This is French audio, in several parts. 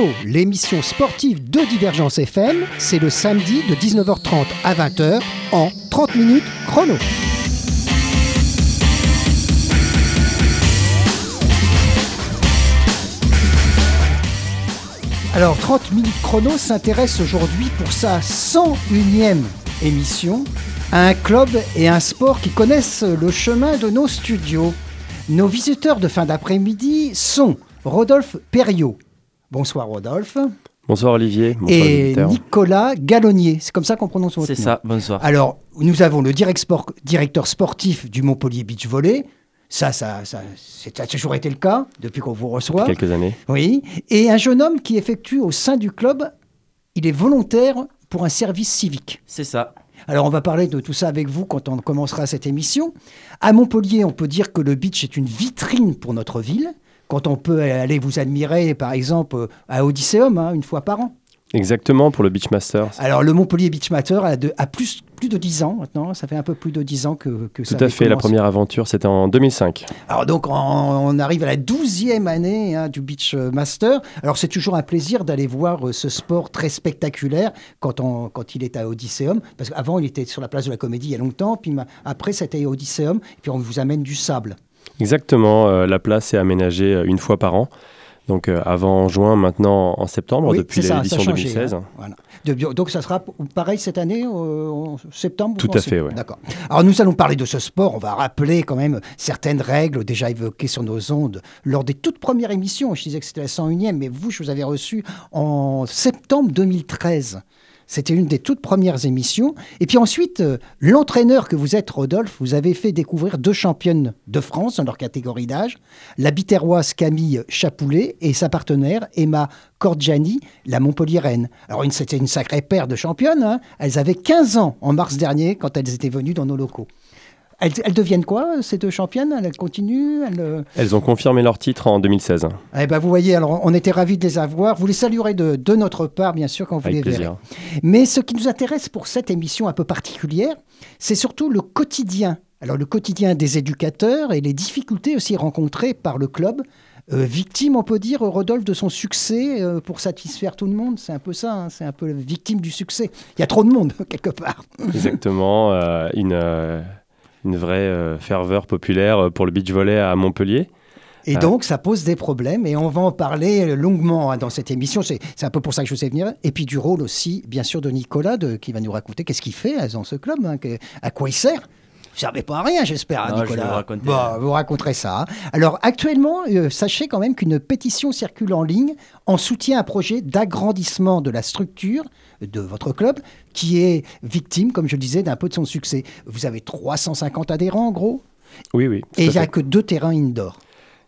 30 minutes chrono, l'émission sportive de Divergence FM, c'est le samedi de 19h30 à 20h en 30 minutes chrono. Alors 30 minutes chrono s'intéresse aujourd'hui pour sa 101e émission à un club et un sport qui connaissent le chemin de nos studios. Nos visiteurs de fin d'après-midi sont Rodolphe Perriot. Bonsoir Rodolphe. Bonsoir Olivier. Bonsoir et. Nicolas Gallonnier. C'est comme ça qu'on prononce votre C'est nom. ça, bonsoir. Alors, nous avons le direct sport- directeur sportif du Montpellier Beach Volley. Ça, ça, ça, c'est- ça a toujours été le cas depuis qu'on vous reçoit. Quelques années. Oui. Et un jeune homme qui effectue au sein du club, il est volontaire pour un service civique. C'est ça. Alors on va parler de tout ça avec vous quand on commencera cette émission. À Montpellier, on peut dire que le beach est une vitrine pour notre ville. Quand on peut aller vous admirer, par exemple, à Odysseum, hein, une fois par an. Exactement pour le Beachmaster. Alors le Montpellier Beach Matter a, de- a plus, plus de 10 ans maintenant. Ça fait un peu plus de 10 ans que, que ça Tout à fait. La première aventure, c'était en 2005. Alors donc on, on arrive à la douzième année hein, du Beach Master. Alors c'est toujours un plaisir d'aller voir euh, ce sport très spectaculaire quand, on, quand il est à Odysseum. Parce qu'avant il était sur la place de la Comédie il y a longtemps, puis après c'était Odysseum, et puis on vous amène du sable. Exactement. euh, la place est aménagée euh, une fois par an. Donc euh, avant en juin, maintenant en septembre, Oui, depuis l'édition changé, 2016. hein. Voilà. De- donc ça sera pareil cette année, euh, en septembre Tout à fait, ouais. D'accord. Alors nous allons parler de ce sport. On va rappeler quand même certaines règles déjà évoquées sur nos ondes lors des toutes premières émissions. Je disais que c'était la 101e, mais vous, je vous avais reçu en septembre 2013. C'était une des toutes premières émissions. Et puis ensuite, euh, l'entraîneur que vous êtes, Rodolphe, vous avez fait découvrir deux championnes de France dans leur catégorie d'âge, la biterroise Camille Chapoulet et sa partenaire Emma Cordiani, la Montpelliéraine. Alors c'était une sacrée paire de championnes. hein. Elles avaient 15 ans en mars dernier quand elles étaient venues dans nos locaux. Elles, elles deviennent quoi, ces deux championnes? Elles continuent elles, euh, Elles ont confirmé leur titre en 2016. eh ben, vous voyez, alors on était ravis de les avoir. Vous les saluerez de, de notre part, bien sûr, quand vous Avec les verrez. plaisir. Mais ce qui nous intéresse pour cette émission un peu particulière, c'est surtout le quotidien. Alors le quotidien des éducateurs et les difficultés aussi rencontrées par le club. Euh, victime, on peut dire, Rodolphe, de son succès euh, pour satisfaire tout le monde. C'est un peu ça, hein, c'est un peu victime du succès. Il y a trop de monde, quelque part. Exactement. euh, une, une vraie euh, ferveur populaire euh, pour le beach volley à Montpellier. Et Ah. donc, ça pose des problèmes et on va en parler longuement hein, dans cette émission. C'est un peu pour ça que je vous ai venir. Et puis du rôle aussi, bien sûr, de Nicolas, de, qui va nous raconter qu'est-ce qu'il fait euh, dans ce club, hein, à quoi il sert. Vous ne servez pas à rien, j'espère, hein, je vais vous raconter. Bon, vous raconterez ça. hein. Alors, actuellement, euh, sachez quand même qu'une pétition circule en ligne en soutien à un projet d'agrandissement de la structure de votre club qui est victime, comme je le disais, d'un peu de son succès. Vous avez 350 adhérents, en gros, Oui, oui. et il n'y a que deux terrains indoor.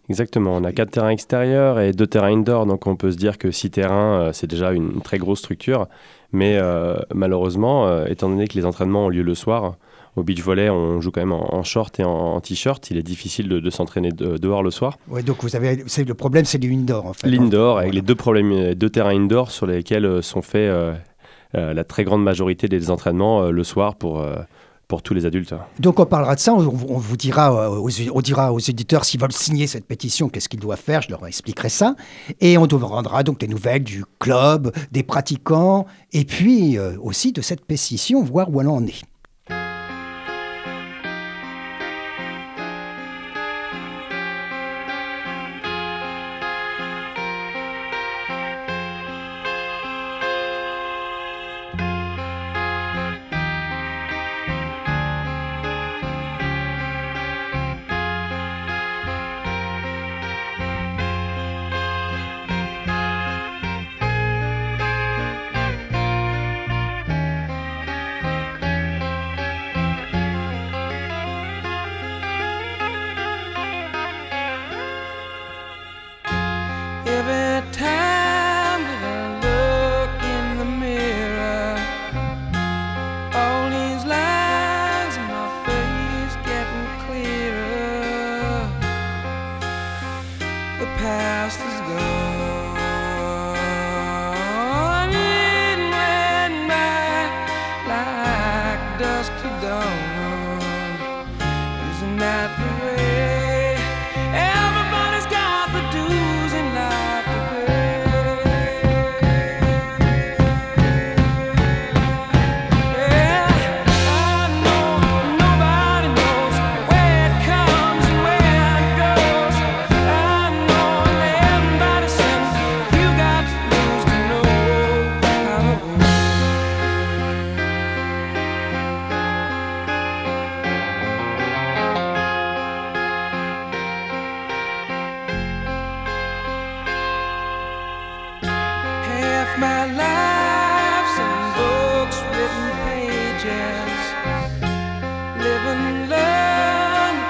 Exactement. On a quatre terrains extérieurs et deux terrains indoor. Donc on peut se dire que six terrains, euh, c'est déjà une très grosse structure. Mais euh, malheureusement, euh, étant donné que les entraînements ont lieu le soir, au beach volley, on joue quand même en, en short et en, en t-shirt. Il est difficile de, de s'entraîner de- dehors le soir. Ouais, donc vous avez, c'est le problème, c'est les indoor en fait. L'indoor, Voilà. avec les deux, problèmes, deux terrains indoor sur lesquels euh, sont faits euh, euh, la très grande majorité des entraînements euh, le soir pour, pour tous les adultes. Donc on parlera de ça, on, on vous dira, aux, on dira aux éditeurs s'ils veulent signer cette pétition, qu'est-ce qu'ils doivent faire, je leur expliquerai ça. Et on vous rendra donc des nouvelles du club, des pratiquants, et puis euh, aussi de cette pétition, voir où elle en est. my life's in books, written pages,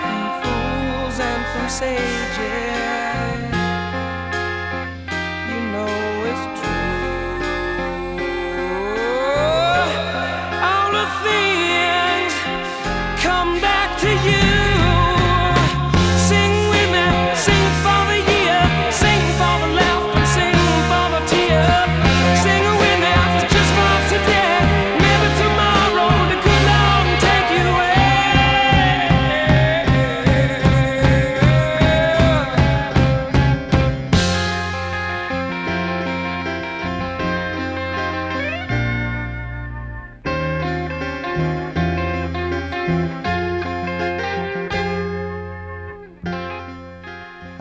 from fools and from.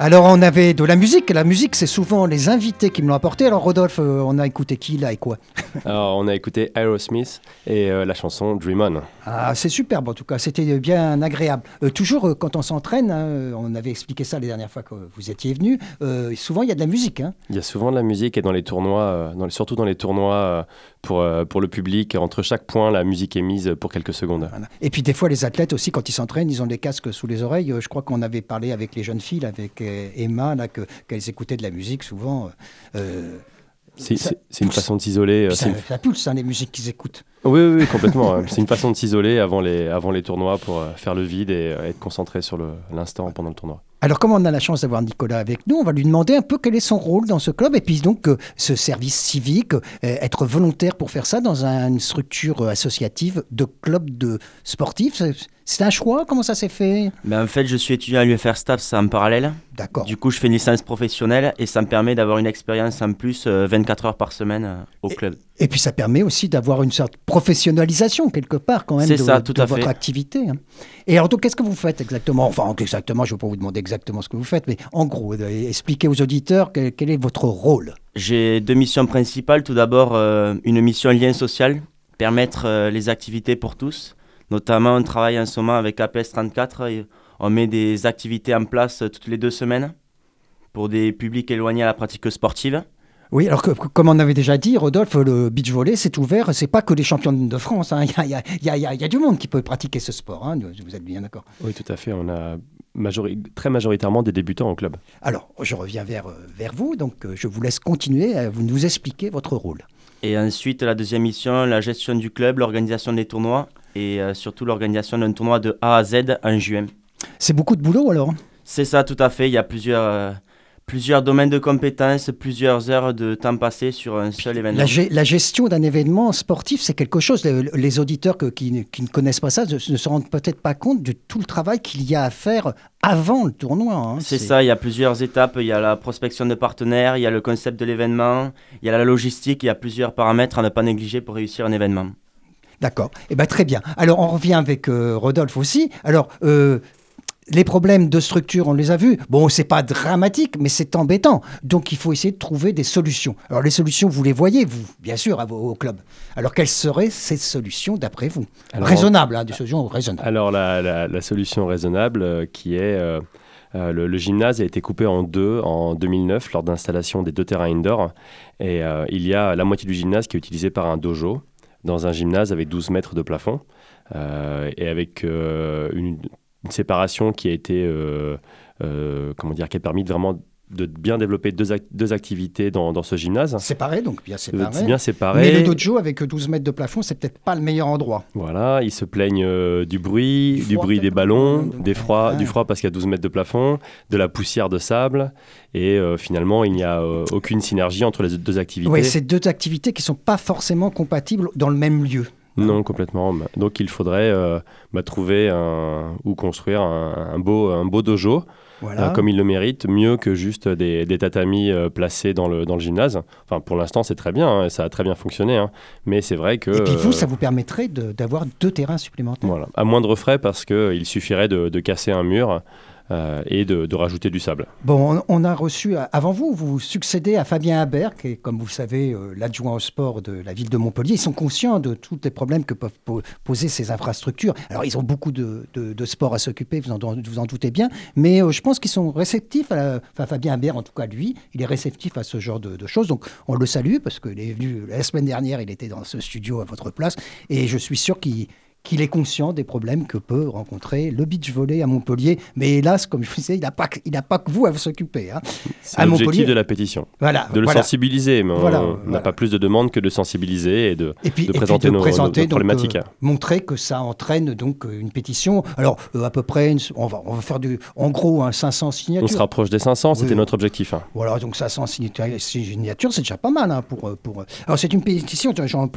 Alors on avait de la musique, la musique c'est souvent les invités qui me l'ont apporté. Alors Rodolphe, euh, on a écouté qui là et quoi Alors, on a écouté Aerosmith et euh, la chanson Dream On. Ah c'est superbe en tout cas, c'était bien agréable. Euh, toujours euh, quand on s'entraîne, hein, on avait expliqué ça les dernières fois que vous étiez venu, euh, souvent il y a de la musique. hein. Il y a souvent de la musique et dans les tournois, euh, dans les- surtout dans les tournois euh, pour, euh, pour le public, entre chaque point, la musique est mise pour quelques secondes. Voilà. Et puis des fois les athlètes aussi quand ils s'entraînent, ils ont des casques sous les oreilles. Euh, Je crois qu'on avait parlé avec les jeunes filles, avec euh, Emma, là, que- qu'elles écoutaient de la musique souvent. euh, C'est Ça- c'est- une façon de s'isoler. euh, ça, une- ça pulse hein, les musiques qu'ils écoutent. Oui, oui, oui, complètement. ouais. C'est une façon de s'isoler avant les, avant les tournois pour euh, faire le vide et euh, être concentré sur le- l'instant pendant le tournoi. Alors, comme on a la chance d'avoir Nicolas avec nous, on va lui demander un peu quel est son rôle dans ce club et puis donc euh, ce service civique, euh, être volontaire pour faire ça dans un- une structure euh, associative de club de sportifs. c'est- un choix? Comment ça s'est fait? Ben, en fait, je suis étudiant à l'UFR STAPS en parallèle. D'accord. Du coup, je fais une licence professionnelle et ça me permet d'avoir une expérience en plus euh, 24 heures par semaine au club. Et puis ça permet aussi d'avoir une sorte de professionnalisation quelque part quand même de, ça, tout de à votre fait. activité. Et alors donc qu'est-ce que vous faites exactement? Enfin exactement, je ne vais pas vous demander exactement ce que vous faites, mais en gros, euh, expliquez aux auditeurs quel, est votre rôle. J'ai deux missions principales. Tout d'abord, euh, une mission lien social, permettre euh, les activités pour tous. Notamment, on travaille en ce moment avec APS 34 et on met des activités en place toutes les deux semaines pour des publics éloignés à la pratique sportive. Oui, alors que, comme on avait déjà dit, Rodolphe, le beach volley, c'est ouvert, c'est pas que les champions de France, hein. il y, a, y y y y du monde qui peut pratiquer ce sport, hein. vous êtes bien d'accord. Oui, tout à fait. On a majori- très majoritairement des débutants au club. Alors, je reviens vers, vers vous, donc euh, je vous laisse continuer, à vous nous expliquer votre rôle. Et ensuite, la deuxième mission, la gestion du club, l'organisation des tournois et euh, surtout l'organisation d'un tournoi de A à Z en juin. C'est beaucoup de boulot alors C'est ça, tout à fait. Il y a plusieurs, euh, plusieurs domaines de compétences, plusieurs heures de temps passé sur un seul événement. La, ge- la gestion d'un événement sportif, c'est quelque chose. Les, les auditeurs que- qui, ne- qui ne connaissent pas ça ne, ne se rendent peut-être pas compte de tout le travail qu'il y a à faire avant le tournoi. hein. C'est ça, il y a plusieurs étapes. Il y a la prospection de partenaires, il y a le concept de l'événement, il y a la logistique, il y a plusieurs paramètres à ne pas négliger pour réussir un événement. D'accord. Eh ben très bien. Alors on revient avec euh, Rodolphe aussi. Alors euh, les problèmes de structure, on les a vus. Bon, c'est pas dramatique, mais c'est embêtant. Donc il faut essayer de trouver des solutions. Alors les solutions, vous les voyez, vous, bien sûr, à vos, au club. Alors quelles seraient ces solutions d'après vous Alors, Raisonnables, hein, des solutions raisonnables. Alors la, la- la solution raisonnable euh, qui est euh, euh, le, le gymnase a été coupé en deux en 2009 lors d'installation des deux terrains indoor et il y a la moitié du gymnase qui est utilisé par un dojo dans un gymnase avec 12 mètres de plafond euh, et avec euh, une, une séparation qui a été euh, euh, comment dire qui a permis de vraiment de bien développer deux, ac- deux activités dans, dans ce gymnase. Séparés, donc bien Euh, séparés. bien séparés. Mais le dojo avec 12 mètres de plafond, c'est peut-être pas le meilleur endroit. Voilà, ils se plaignent euh, du bruit, Du du, froid, bruit des ballons, des froids, du froid parce qu'il y a 12 mètres de plafond, de la poussière de sable, et euh, finalement il n'y a euh, aucune synergie entre les deux activités. Oui, c'est deux activités qui sont pas forcément compatibles dans le même lieu. Non, complètement. Donc il faudrait euh, bah, trouver un, ou construire un, un beau, un beau dojo, Voilà. euh, comme il le mérite, mieux que juste des, des tatamis euh, placés dans le, dans le gymnase. Enfin, pour l'instant, c'est très bien, hein, ça a très bien fonctionné, hein. mais c'est vrai que... Et puis vous, ça vous permettrait de- d'avoir deux terrains supplémentaires. Voilà, à moindre frais parce qu'il suffirait de, de casser un mur euh, et de, rajouter du sable. Bon, on, a reçu, euh, avant vous, vous succédez à Fabien Habert, qui est, comme vous le savez, euh, l'adjoint au sport de la ville de Montpellier. Ils sont conscients de tous les problèmes que peuvent po- poser ces infrastructures. Alors, ils ont beaucoup de, de, sports à s'occuper, vous en, vous en doutez bien, mais je pense qu'ils sont réceptifs, à enfin Fabien Habert, en tout cas lui, il est réceptif à ce genre de choses. Donc, on le salue, parce qu'il est venu la semaine dernière, il était dans ce studio à votre place, et je suis sûr qu'il qu'il est conscient des problèmes que peut rencontrer le beach volley à Montpellier. Mais hélas, comme je vous disais, il n'a pas, il pas que vous à vous s'occuper. hein. C'est l'objectif de la pétition. Voilà. De le voilà. sensibiliser, mais on n'a pas plus de demandes que de sensibiliser et de, Et puis, de et puis présenter de nos, nos- présenter, nos donc, problématiques. euh, montrer que ça entraîne donc euh, une pétition. Alors, euh, à peu près, une- on va, on va faire du, en gros, un 500 on signatures. se rapproche des 500, c'était Oui. notre objectif. hein. Voilà, donc 500 signatures, c'est déjà pas mal. hein, pour, pour... Alors, c'est une pétition,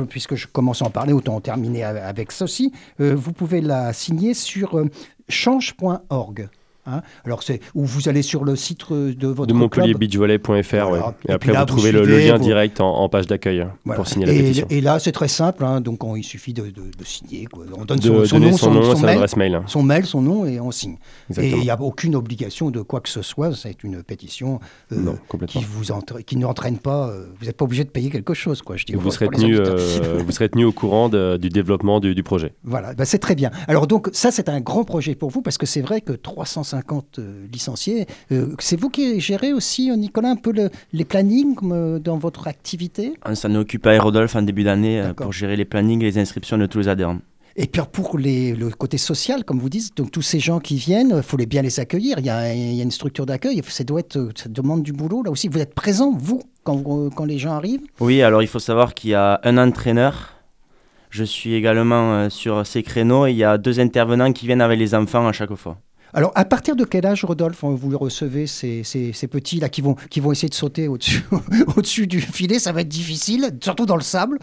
puisque je commence à en parler, autant en terminer avec ceci. Euh, vous pouvez la signer sur euh, change.org. hein. Alors, c'est où vous allez sur le site euh, de votre De montpellierbeachvolley.fr, ouais. Et Et après, là, vous trouvez le, le suivez, lien vous- direct en, en page d'accueil hein, Voilà. pour signer la et, pétition. et là, c'est très simple. hein, donc, on- il suffit de, de- de signer. quoi. On donne son, nom, son nom, son son mail, adresse mail. son mail, son nom, et on signe. Et il n'y a aucune obligation de quoi que ce soit. C'est une pétition euh, Non, qui vous entra- qui n'entraîne pas. euh, vous n'êtes pas obligé de payer quelque chose, quoi. Je dis Vous pour- serez, pour les tenu, auditeurs. euh, vous serez tenu au courant de- du développement du, du projet. Voilà, bah, c'est très bien. Alors donc ça c'est un grand projet pour vous parce que c'est vrai que 350 euh, licenciés, euh, c'est vous qui gérez aussi, euh, Nicolas, un peu le- les plannings dans votre activité? On s'en est occupé à Rodolphe en début d'année pour gérer les plannings et les inscriptions de tous les adhérents. Et puis pour les, le côté social, comme vous dites, donc tous ces gens qui viennent, il faut les bien les accueillir. Il y a, il y a une structure d'accueil. Ça doit être, ça demande du boulot là aussi. Vous êtes présent vous quand, vous- quand les gens arrivent? Oui, alors il faut savoir qu'il y a un entraîneur. Je suis également sur ces créneaux et il y a deux intervenants qui viennent avec les enfants à chaque fois. Alors, à partir de quel âge, Rodolphe, vous recevez, ces, ces, ces petits là qui vont, qui vont essayer de sauter au-dessus au-dessus du filet? Ça va être difficile, surtout dans le sable.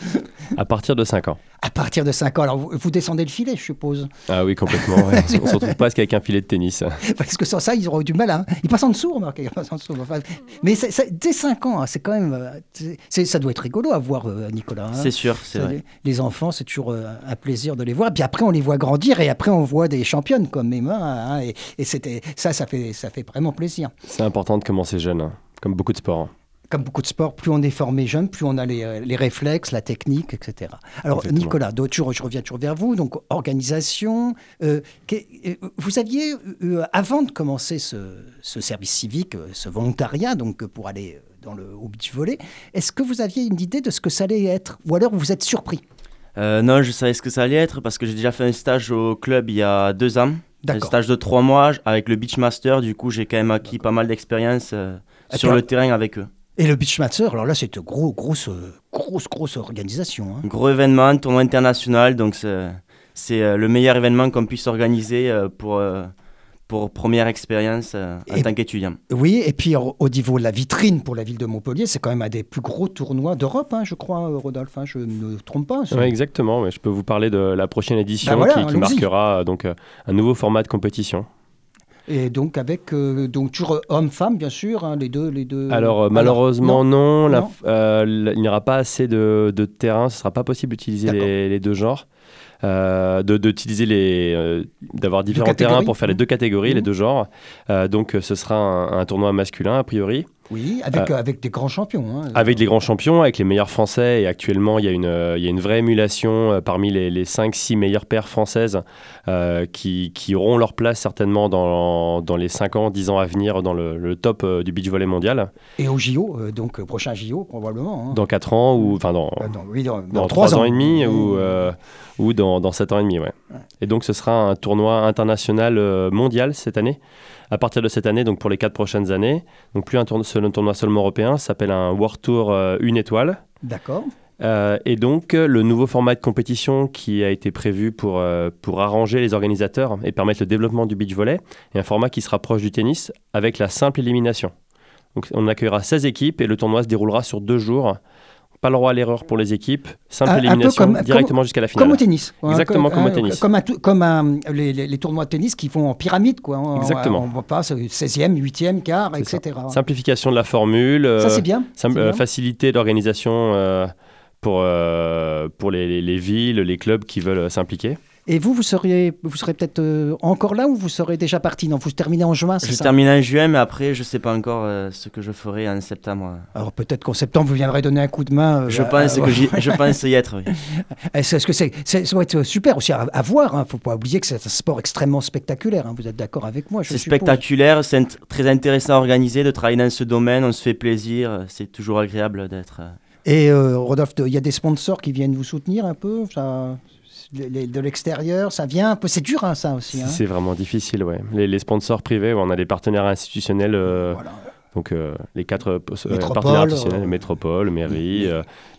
À partir de 5 ans. À partir de 5 ans, alors vous, vous descendez le filet, je suppose. Ah oui, complètement. ouais. On se retrouve presque avec un filet de tennis. Parce que sans ça, ils auront eu du mal. Hein. Ils passent en dessous, remarquez. Ils passent en dessous. Enfin, mais dès 5 ans, hein, c'est quand même. euh, ça doit être rigolo à voir, euh, Nicolas. hein. C'est sûr, c'est vrai. Les, les enfants, c'est toujours euh, un plaisir de les voir. Puis après, on les voit grandir et après, on voit des championnes comme mains. hein, et et c'était ça, ça fait, ça fait vraiment plaisir. C'est important de commencer jeune, hein, comme beaucoup de sports. hein. Comme beaucoup de sports, plus on est formé jeune, plus on a les, euh, les réflexes, la technique, etc. Alors, Exactement. Nicolas, d'autres je reviens toujours vers vous. Donc, organisation. euh, euh, vous aviez, euh, avant de commencer ce, ce service civique, ce volontariat, donc pour aller dans le au beach volley, est-ce que vous aviez une idée de ce que ça allait être? Ou alors vous êtes surpris? Euh, non, je savais ce que ça allait être parce que j'ai déjà fait un stage au club il y a deux ans. Un stage de trois mois avec le Beachmaster. Du coup, j'ai quand même acquis pas mal d'expérience euh, sur le terrain avec eux. Et le Beachmaster, alors là, c'est une gros, grosse, grosse, grosse organisation. hein. Gros événement, tournoi international. Donc, c'est euh, le meilleur événement qu'on puisse organiser euh, pour, pour première expérience euh, en Et- tant qu'étudiant. Oui, et puis au au niveau de la vitrine pour la ville de Montpellier, c'est quand même un des plus gros tournois d'Europe, hein, je crois, euh, Rodolphe. hein, je ne me trompe pas. Ouais, exactement. ouais. Je peux vous parler de la prochaine édition Bah voilà, qui, marquera euh, donc, euh, un nouveau format de compétition. Et donc avec euh, donc toujours homme-femme, bien sûr, hein, les deux, les deux. Alors euh, Alors, malheureusement non, la- Non. euh, l- il n'y aura pas assez de, de terrain, ce sera pas possible d'utiliser les, les deux genres, d'utiliser les, euh, d'avoir différents terrains pour faire les deux catégories, les Mhm. deux genres. Euh, donc euh, ce sera un, un tournoi masculin a priori, Oui, avec, euh, avec des grands champions. hein. avec les grands champions, avec les meilleurs français. Et actuellement il y a une, euh, il y a une vraie émulation euh, parmi les, les 5-6 meilleures paires françaises euh, qui, qui auront leur place certainement dans, dans les 5 ans, 10 ans à venir dans le, le top euh, du beach volley mondial. Et au JO, euh, donc euh, prochain JO probablement. hein. Dans 4 ans ou enfin dans, Euh, dans- oui, dans, dans trois 3 ans. et demi Mmh. ou, euh, ou dans, dans 7 ans et demi, ouais. Et donc ce sera un tournoi international euh, mondial cette année. À partir de cette année, donc pour les 4 prochaines années, donc plus un tournoi, seul- un tournoi seulement européen, ça s'appelle un World Tour euh, une étoile. D'accord. Euh, et donc euh, le nouveau format de compétition qui a été prévu pour, euh, pour arranger les organisateurs et permettre le développement du beach volley, est un format qui se rapproche du tennis avec la simple élimination. Donc on accueillera 16 équipes et le tournoi se déroulera sur deux jours. Pas le droit à l'erreur pour les équipes, simple Un- un peu élimination comme- directement jusqu'à la finale. Comme au tennis. quoi, hein, Exactement comme au hein, tennis. Comme, un les, les- les tournois de tennis qui font en pyramide. Quoi. On- Exactement. On, on passe 16e, 8e, quart, C'est ça. etc. Simplification de la formule, euh, Ça, c'est bien. sim- c'est euh, bien. faciliter l'organisation euh, pour, euh, pour les, les- les villes, les clubs qui veulent euh, s'impliquer. Et vous, vous seriez, vous serez peut-être euh, encore là ou vous serez déjà parti? Non, vous terminez en juin, c'est Je ça? termine en juin, mais après, je sais pas encore euh, ce que je ferai en septembre. Alors peut-être qu'en septembre, vous viendrez donner un coup de main. euh, Je à- pense, à- que j'y- je pense y être. oui. Est-ce est-ce que c'est, c'est- ça doit être super aussi à, à voir. Il ne faut pas oublier que c'est un sport extrêmement spectaculaire. hein. Vous êtes d'accord avec moi je C'est suppose? spectaculaire, c'est int- très intéressant à organiser, de travailler dans ce domaine, on se fait plaisir, c'est toujours agréable d'être. euh, Et euh, Rodolphe, il y a des sponsors qui viennent vous soutenir un peu? Ça... de l'extérieur, ça vient un peu. C'est dur, hein, ça aussi. hein. C'est vraiment difficile, ouais. Les, les sponsors privés, on a des partenaires institutionnels, euh, Voilà. donc euh, les quatre euh, Métropole, partenaires institutionnels, métropole, mairie,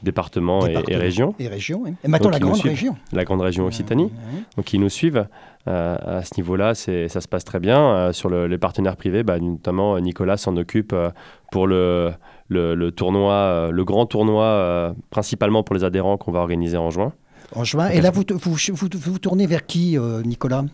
départements et, et Département. régions, Et région, oui. Et maintenant Donc, la grande région. la grande région Occitanie. Donc ils nous suivent. Euh, à ce niveau-là, ça se passe très bien. Euh, sur le- les partenaires privés, bah, notamment Nicolas s'en occupe euh, pour le, le, le tournoi, le grand tournoi, principalement pour les adhérents qu'on va organiser en juin. En juin. Et là, vous, vous, vous, vous tournez vers qui, euh, Nicolas?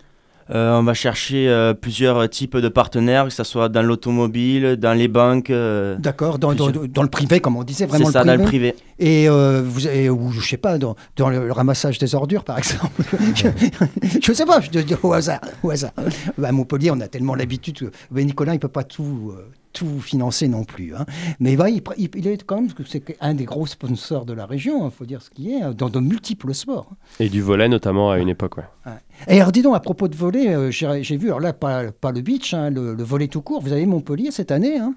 Euh, on va chercher euh, plusieurs types de partenaires, que ce soit dans l'automobile, dans les banques. euh, D'accord, dans, dans, Plusieurs. dans le privé, comme on disait, c'est vraiment ça, dans privé. le privé. Et vous ou je sais pas, dans, dans le ramassage des ordures, par exemple. je, ne sais pas, je au hasard. Au hasard. Bah, à Montpellier, on a tellement l'habitude. Nicolas, il peut pas tout, tout financer non plus. hein. Mais bah, il, est quand même, c'est un des gros sponsors de la région, il faut dire ce qui est, hein, dans de multiples sports. Et du volet, notamment, à une époque. Ouais. Et alors, dis donc, à propos de voler, euh, j'ai vu, alors là, pas, pas le beach, hein, le, le volet tout court. Vous avez Montpellier cette année. hein.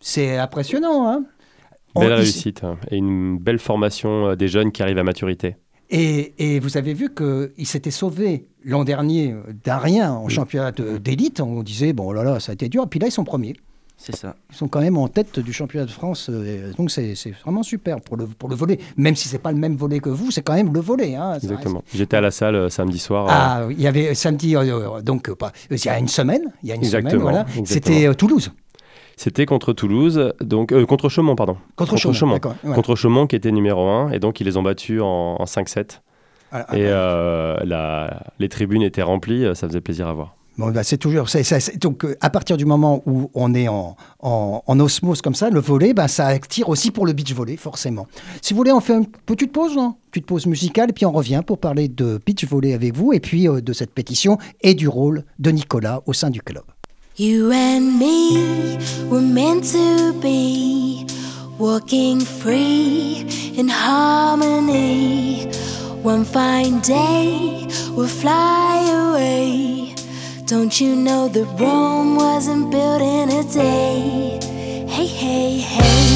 C'est impressionnant. Hein. On- Belle ici- réussite hein, et une belle formation euh, des jeunes qui arrivent à maturité. Et, et vous avez vu qu'il s'était sauvé l'an dernier euh, d'un rien en championnat d'élite. On disait, bon, oh là là, ça a été dur. Puis là, ils sont premiers. C'est ça. Ils sont quand même en tête du championnat de France. euh, Donc, c'est vraiment super pour le, pour le volet. Même si c'est pas le même volet que vous, c'est quand même le volet. hein. Reste- Exactement. J'étais à la salle euh, samedi soir. euh, Ah, il y avait samedi, euh, euh, donc, euh, pas, il y a une semaine. Il y a une semaine, Exactement, voilà. exactement. C'était euh, Toulouse. C'était contre Toulouse, donc euh, contre Chaumont, pardon. Contre, Chaumont. d'accord, voilà. Contre Chaumont qui était numéro 1 et donc ils les ont battus en, en 5-7. Voilà. Et euh, la- les tribunes étaient remplies, ça faisait plaisir à voir. Bon, bah, c'est toujours. donc, euh, à partir du moment où on est en, en, en osmose comme ça, le volet, bah, ça attire aussi pour le beach volley, forcément. Si vous voulez, on fait une petite pause, hein, petite pause musicale, et puis on revient pour parler de beach volley avec vous, et puis euh, de cette pétition et du rôle de Nicolas au sein du club. You and me were meant to be walking free in harmony. One fine day we'll fly away. Don't you know that Rome wasn't built in a day? Hey, hey, hey.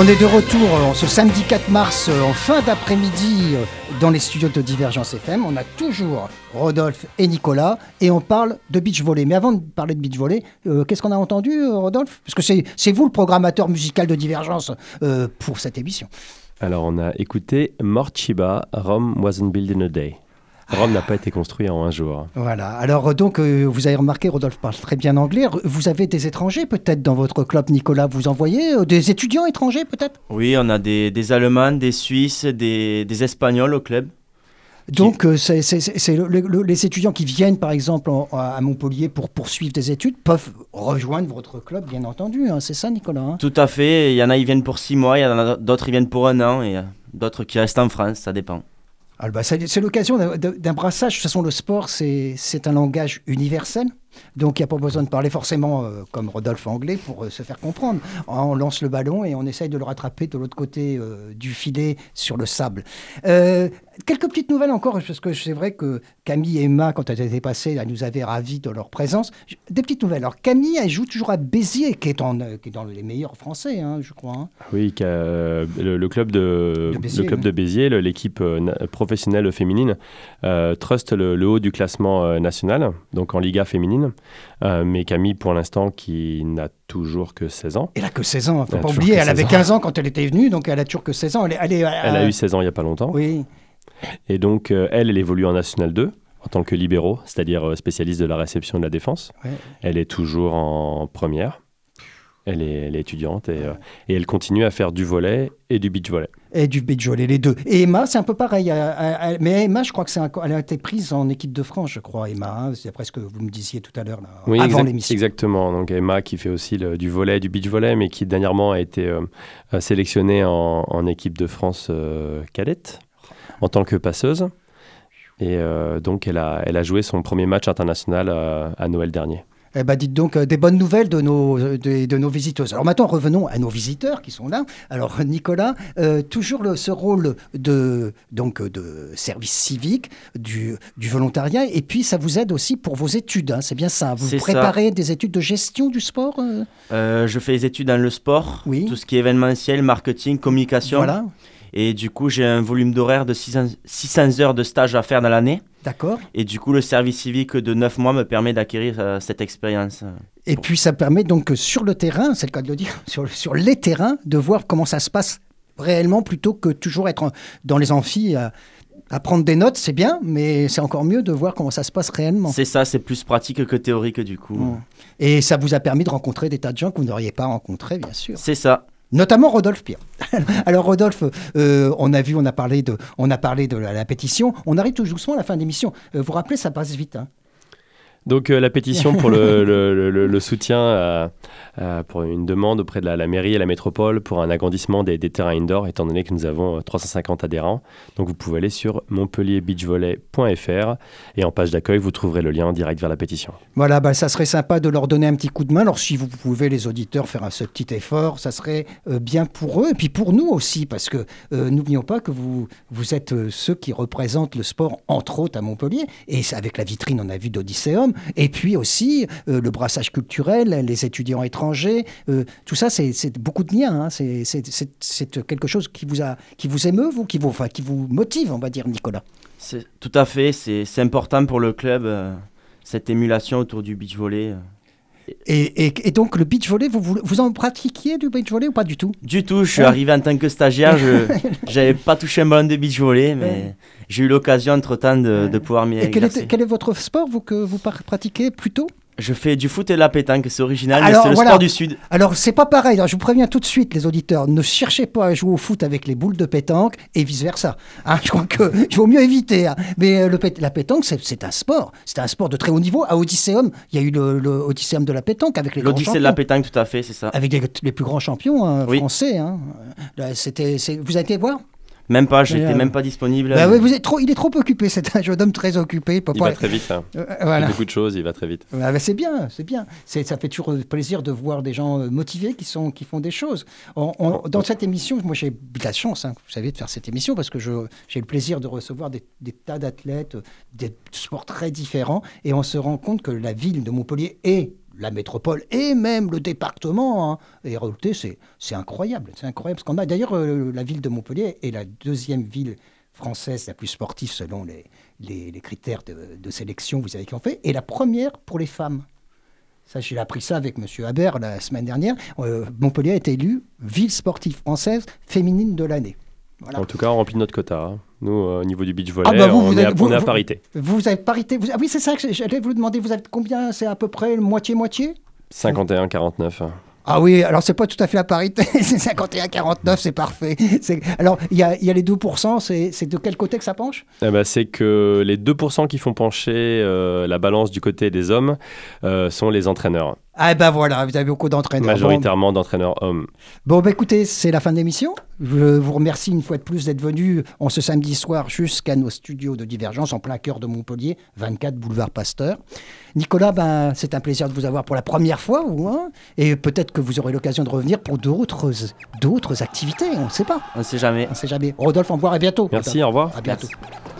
On est de retour euh, ce samedi 4 mars euh, en fin d'après-midi euh, dans les studios de Divergence FM. On a toujours Rodolphe et Nicolas et on parle de beach volley. Mais avant de parler de beach volley, qu'est-ce qu'on a entendu Rodolphe? Parce que c'est vous le programmateur musical de Divergence pour cette émission. Alors, on a écouté Morchiba, Rome wasn't built in a day. Rome n'a pas été construit en un jour. Voilà. Alors euh, donc euh, vous avez remarqué, Rodolphe parle très bien anglais. Vous avez des étrangers peut-être dans votre club, Nicolas. Vous envoyez euh, des étudiants étrangers peut-être? Oui, on a des, des Allemands, des Suisses, des, des Espagnols au club. Donc, euh, c'est c'est- c'est- c'est le- le- les étudiants qui viennent, par exemple, en- à Montpellier pour poursuivre des études peuvent rejoindre votre club, bien entendu. hein. C'est ça, Nicolas hein? Tout à fait. Il y en a, ils viennent pour six mois. Il y en a d'autres, ils viennent pour un an. Et d'autres qui restent en France. Ça dépend. Ah, bah, C'est l'occasion d'un- brassage. De toute façon, le sport, c'est un langage universel. Donc, il n'y a pas besoin de parler forcément euh, comme Rodolphe anglais pour euh, se faire comprendre. On lance le ballon et on essaye de le rattraper de l'autre côté euh, du filet sur le sable. Quelques petites nouvelles encore, parce que c'est vrai que Camille et Emma, quand elles étaient passées, elles nous avaient ravis de leur présence. Des petites nouvelles. Alors, Camille, elle joue toujours à Béziers, qui est, en, qui est dans les meilleurs français, hein, je crois. hein. Oui, qu'a- euh, le, le club de, De Béziers, le club oui. de Béziers, l'équipe professionnelle féminine, euh, trust le, le haut du classement national, donc en Liga féminine. Euh, mais Camille, pour l'instant, qui n'a toujours que 16 ans. Elle a que 16 ans, faut Elle a pas oublier. Elle avait 16 ans. 15 ans quand elle était venue, donc elle a toujours que 16 ans. Elle, est- elle, est- Elle a euh, eu 16 ans il n'y a pas longtemps. Oui. Et donc, euh, elle, elle évolue en National 2 en tant que libéraux, c'est-à-dire spécialiste de la réception de la défense. Ouais. Elle est toujours en première. Elle est, elle est étudiante et, euh, et elle continue à faire du volet et du beach volley. Et du beach volley, les deux. Et Emma, c'est un peu pareil. euh, euh, Mais Emma, je crois que c'est elle a été prise en équipe de France, je crois, Emma. hein. C'est après ce que vous me disiez tout à l'heure, là, avant exact- l'émission. Exactement. Donc Emma qui fait aussi le- du volet, du beach volley, mais qui dernièrement a été euh, sélectionnée en, en équipe de France euh, cadette en tant que passeuse. Et euh, donc elle a, elle a joué son premier match international à Noël dernier. Eh ben, dites donc euh, des bonnes nouvelles de nos, euh, de, de nos visiteuses. Alors maintenant, revenons à nos visiteurs qui sont là. Alors Nicolas, euh, toujours le- ce rôle de, donc, de service civique, du, du volontariat, et puis ça vous aide aussi pour vos études. hein, c'est bien ça. Vous ça. préparez des études de gestion du sport euh? Euh, je fais des études dans le sport, Oui. tout ce qui est événementiel, marketing, communication. Voilà, Et du coup, j'ai un volume d'horaire de 600, 600 heures de stage à faire dans l'année. D'accord. Et du coup, le service civique de 9 mois me permet d'acquérir euh, cette expérience. Et puis ça permet donc euh, sur le terrain, c'est le cas de le dire, sur, sur les terrains, de voir comment ça se passe réellement plutôt que toujours être dans les amphis à, à prendre des notes, c'est bien, mais c'est encore mieux de voir comment ça se passe réellement. C'est ça, c'est plus pratique que théorique du coup. Mm. Et ça vous a permis de rencontrer des tas de gens que vous n'auriez pas rencontrés, bien sûr. C'est ça. Notamment Rodolphe Pierre. Alors Rodolphe, euh, on a vu, on a parlé de, on a parlé de la, pétition. On arrive tout doucement à la fin de l'émission. Euh, vous vous rappelez, ça passe vite. hein. Donc euh, la pétition pour le, le- le- soutien euh, euh, pour une demande auprès de la, mairie et la métropole pour un agrandissement des, terrains indoor, étant donné que nous avons euh, 350 adhérents. Donc vous pouvez aller sur montpellierbeachvolley.fr et en page d'accueil, vous trouverez le lien direct vers la pétition. Voilà, bah, ça serait sympa de leur donner un petit coup de main. Alors, si vous pouvez, les auditeurs, faire un, petit effort, ça serait euh, bien pour eux et puis pour nous aussi, parce que euh, n'oublions pas que vous, vous êtes euh, ceux qui représentent le sport, entre autres, à Montpellier. Et avec la vitrine, on a vu d'Odysseum. Et puis aussi, euh, le brassage culturel, les étudiants étrangers, euh, tout ça, c'est beaucoup de liens. hein. C'est- quelque chose qui vous, a, qui vous émeut, vous, qui vous, enfin, qui vous motive, on va dire, Nicolas. Tout à fait, c'est important pour le club, euh, cette émulation autour du beach volley. euh. Et, et- et donc, le beach volley, vous, vous, vous en pratiquiez du beach volley ou pas du tout? Du tout, je suis Ouais. arrivé en tant que stagiaire, je j'avais pas touché un ballon de beach volley, mais Ouais. j'ai eu l'occasion entre-temps de, de pouvoir m'y Et quel est, quel est votre sport, vous, que vous pratiquez plutôt? Je fais du foot et de la pétanque, c'est original, Alors, mais c'est le voilà. sport du Sud. Alors, c'est pas pareil. Alors, je vous préviens tout de suite, les auditeurs, ne cherchez pas à jouer au foot avec les boules de pétanque et vice-versa. Hein, je crois qu'il vaut mieux éviter. hein. Mais euh, le pét- la pétanque, c'est un sport. C'est un sport de très haut niveau. À Odysseum, il y a eu le, le Odysseum de la pétanque avec les grands L'Odyssée champions. de la pétanque, tout à fait, c'est ça. Avec les, les plus grands champions hein, Oui. français. Là, c'est- vous avez été voir? Même pas, j'étais euh, même pas disponible. Bah oui, vous êtes trop, Il est trop occupé. C'est un jeune homme très occupé. il peut Il pas- va très vite. hein. Euh, Il fait beaucoup de choses, il va très vite. Ah, ben, c'est bien, c'est bien. Ça fait toujours plaisir de voir des gens euh, motivés qui, sont, qui font des choses. On- on- dans cette émission, moi j'ai de la chance, hein, vous savez, de faire cette émission parce que je, j'ai le plaisir de recevoir des, des tas d'athlètes, euh, des sports très différents, et on se rend compte que la ville de Montpellier est la métropole et même le département. hein. Et réalité, c'est incroyable. C'est incroyable. Qu'on a d'ailleurs euh, la ville de Montpellier est la deuxième ville française la plus sportive selon les, les, critères de, de sélection, vous savez qui ont fait, et la première pour les femmes. Ça, j'ai appris ça avec M. Haber la semaine dernière. Euh, Montpellier a été élue ville sportive française féminine de l'année. En tout cas, on remplit notre quota. hein. Nous, euh, au niveau du beach volley, Ah bah vous, on, vous est à, avez- vous- on est à parité. Vous avez parité. ah oui, c'est ça que j'allais vous demander. Vous avez combien? C'est à peu près moitié-moitié 51-49. Ah oui, alors c'est pas tout à fait la parité, c'est 51-49, c'est parfait. Alors, il y a, y a les 2%, c'est c'est de quel côté que ça penche? Eh ben, c'est que les 2% qui font pencher euh, la balance du côté des hommes euh, sont les entraîneurs, Ah ben voilà, vous avez beaucoup d'entraîneurs. Bon, majoritairement d'entraîneurs hommes. Bon, bah écoutez, c'est la fin de l'émission. Je vous remercie une fois de plus d'être venu en ce samedi soir jusqu'à nos studios de Divergence en plein cœur de Montpellier, 24 boulevard Pasteur. Nicolas, ben, c'est un plaisir de vous avoir pour la première fois, ou, hein, et peut-être que vous aurez l'occasion de revenir pour d'autres, d'autres activités, on ne sait pas. On ne sait jamais. On ne sait jamais. Rodolphe, au revoir, à bientôt. Merci, au revoir. À bientôt. « 30